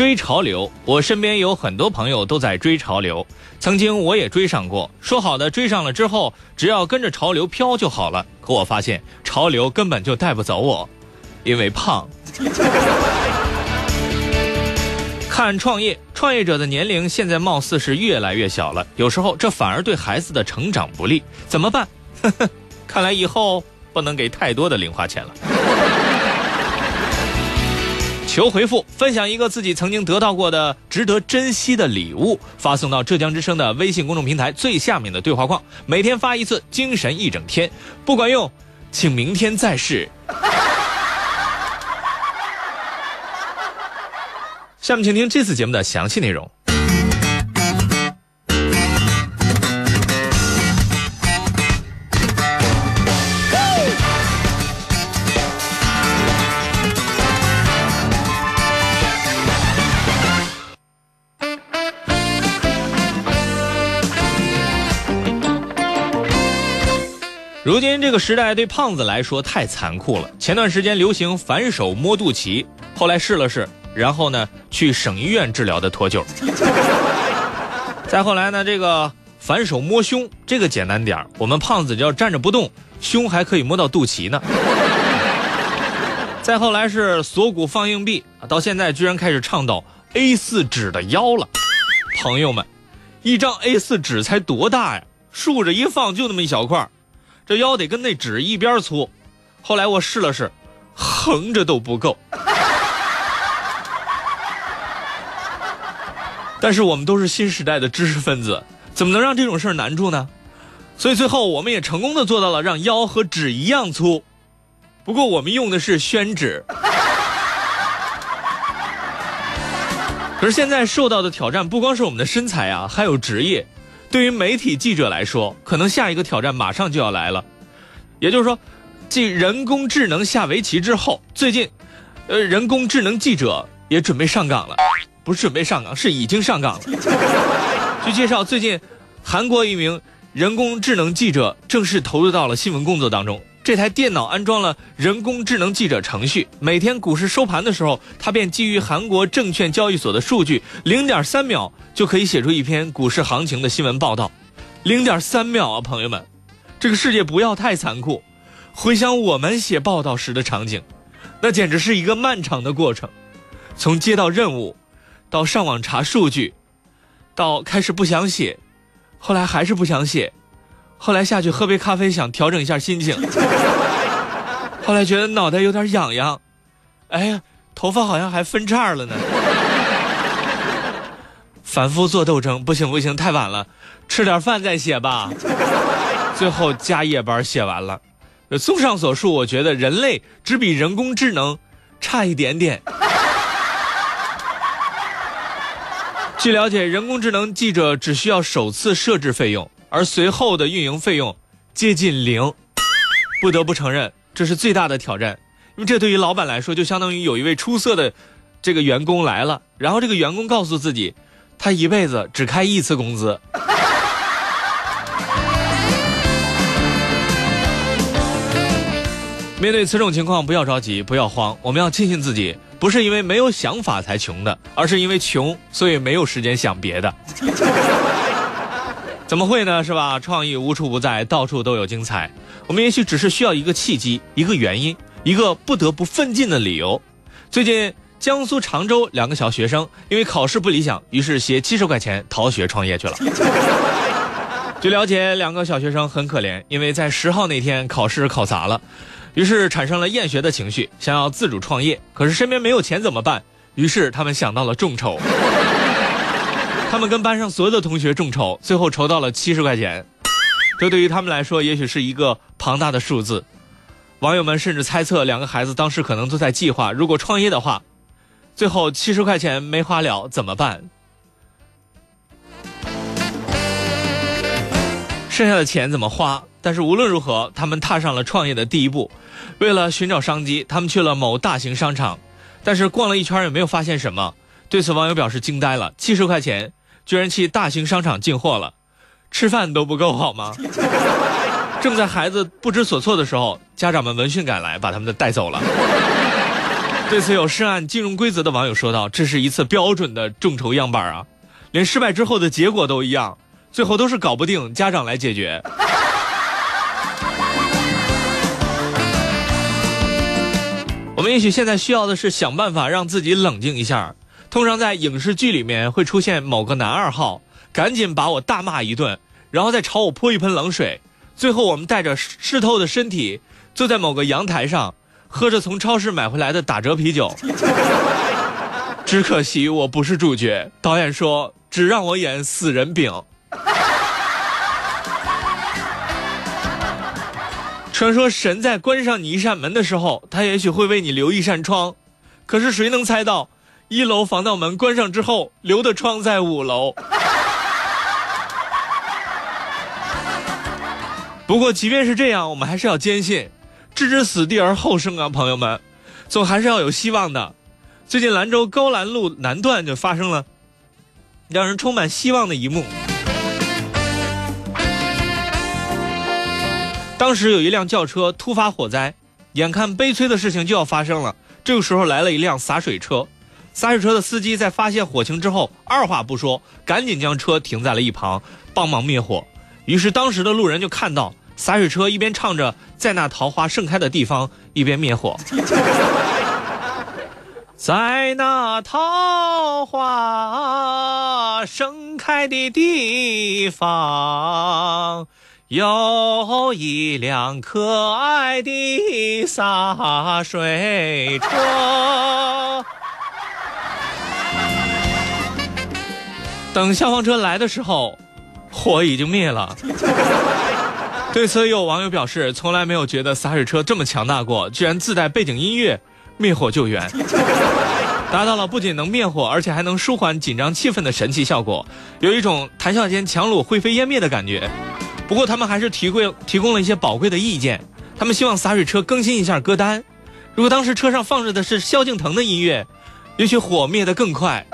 追潮流，我身边有很多朋友都在追潮流，曾经我也追上过。说好的追上了之后，只要跟着潮流飘就好了。可我发现潮流根本就带不走我，因为胖。看创业，创业者的年龄现在貌似是越来越小了，有时候这反而对孩子的成长不利，怎么办？呵呵，看来以后不能给太多的零花钱了。求回复，分享一个自己曾经得到过的值得珍惜的礼物，发送到浙江之声的微信公众平台最下面的对话框，每天发一次，精神一整天。不管用，请明天再试。下面请听这次节目的详细内容。如今这个时代对胖子来说太残酷了。前段时间流行反手摸肚脐，后来试了试，然后呢去省医院治疗的脱臼。再后来呢，这个反手摸胸，这个简单点，我们胖子只要站着不动，胸还可以摸到肚脐呢。再后来是锁骨放硬币，到现在居然开始倡导 A4 纸的腰了。朋友们，一张 A4 纸才多大呀？竖着一放就那么一小块这腰得跟那纸一边粗，后来我试了试，横着都不够。但是我们都是新时代的知识分子，怎么能让这种事儿难住呢？所以最后我们也成功的做到了让腰和纸一样粗，不过我们用的是宣纸。可是现在受到的挑战不光是我们的身材啊，还有职业。对于媒体记者来说，可能下一个挑战马上就要来了。也就是说，继人工智能下围棋之后，最近，呃，人工智能记者也准备上岗了，不是准备上岗，是已经上岗了。据介绍，最近，韩国一名人工智能记者正式投入到了新闻工作当中。这台电脑安装了人工智能记者程序，每天股市收盘的时候，它便基于韩国证券交易所的数据，零点三秒就可以写出一篇股市行情的新闻报道。零点三秒啊，朋友们，这个世界不要太残酷。回想我们写报道时的场景，那简直是一个漫长的过程，从接到任务，到上网查数据，到开始不想写，后来还是不想写。后来下去喝杯咖啡，想调整一下心情。后来觉得脑袋有点痒痒，哎呀，头发好像还分叉了呢。反复做斗争，不行不行，太晚了，吃点饭再写吧。最后加夜班写完了。综上所述，我觉得人类只比人工智能差一点点。据了解，人工智能记者只需要首次设置费用。而随后的运营费用接近零，不得不承认这是最大的挑战，因为这对于老板来说就相当于有一位出色的这个员工来了，然后这个员工告诉自己，他一辈子只开一次工资。面对此种情况，不要着急，不要慌，我们要庆幸自己不是因为没有想法才穷的，而是因为穷，所以没有时间想别的。怎么会呢？是吧？创意无处不在，到处都有精彩。我们也许只是需要一个契机，一个原因，一个不得不奋进的理由。最近，江苏常州两个小学生因为考试不理想，于是携七十块钱逃学创业去了。据了解，两个小学生很可怜，因为在十号那天考试考砸了，于是产生了厌学的情绪，想要自主创业。可是身边没有钱怎么办？于是他们想到了众筹。他们跟班上所有的同学众筹，最后筹到了七十块钱，这对于他们来说也许是一个庞大的数字。网友们甚至猜测，两个孩子当时可能都在计划，如果创业的话，最后七十块钱没花了怎么办？剩下的钱怎么花？但是无论如何，他们踏上了创业的第一步。为了寻找商机，他们去了某大型商场，但是逛了一圈也没有发现什么。对此，网友表示惊呆了：七十块钱。居然去大型商场进货了，吃饭都不够好吗？正在孩子不知所措的时候，家长们闻讯赶来，把他们的带走了。对此有涉案金融规则的网友说道：“这是一次标准的众筹样板啊，连失败之后的结果都一样，最后都是搞不定，家长来解决。”我们也许现在需要的是想办法让自己冷静一下。通常在影视剧里面会出现某个男二号，赶紧把我大骂一顿，然后再朝我泼一盆冷水，最后我们带着湿透的身体坐在某个阳台上，喝着从超市买回来的打折啤酒。只可惜我不是主角，导演说只让我演死人饼。传说神在关上你一扇门的时候，他也许会为你留一扇窗，可是谁能猜到？一楼防盗门关上之后，留的窗在五楼。不过，即便是这样，我们还是要坚信，置之死地而后生啊，朋友们，总还是要有希望的。最近兰州高兰路南段就发生了让人充满希望的一幕。当时有一辆轿车突发火灾，眼看悲催的事情就要发生了，这个时候来了一辆洒水车。洒水车的司机在发现火情之后，二话不说，赶紧将车停在了一旁，帮忙灭火。于是当时的路人就看到洒水车一边唱着“在那桃花盛开的地方”，一边灭火。在那桃花盛开的地方，有一辆可爱的洒水车。等消防车来的时候，火已经灭了。对此，有网友表示，从来没有觉得洒水车这么强大过，居然自带背景音乐灭火救援，达到了不仅能灭火，而且还能舒缓紧张气氛的神奇效果，有一种谈笑间强弩灰飞烟灭的感觉。不过，他们还是提供提供了一些宝贵的意见，他们希望洒水车更新一下歌单。如果当时车上放着的是萧敬腾的音乐，也许火灭得更快。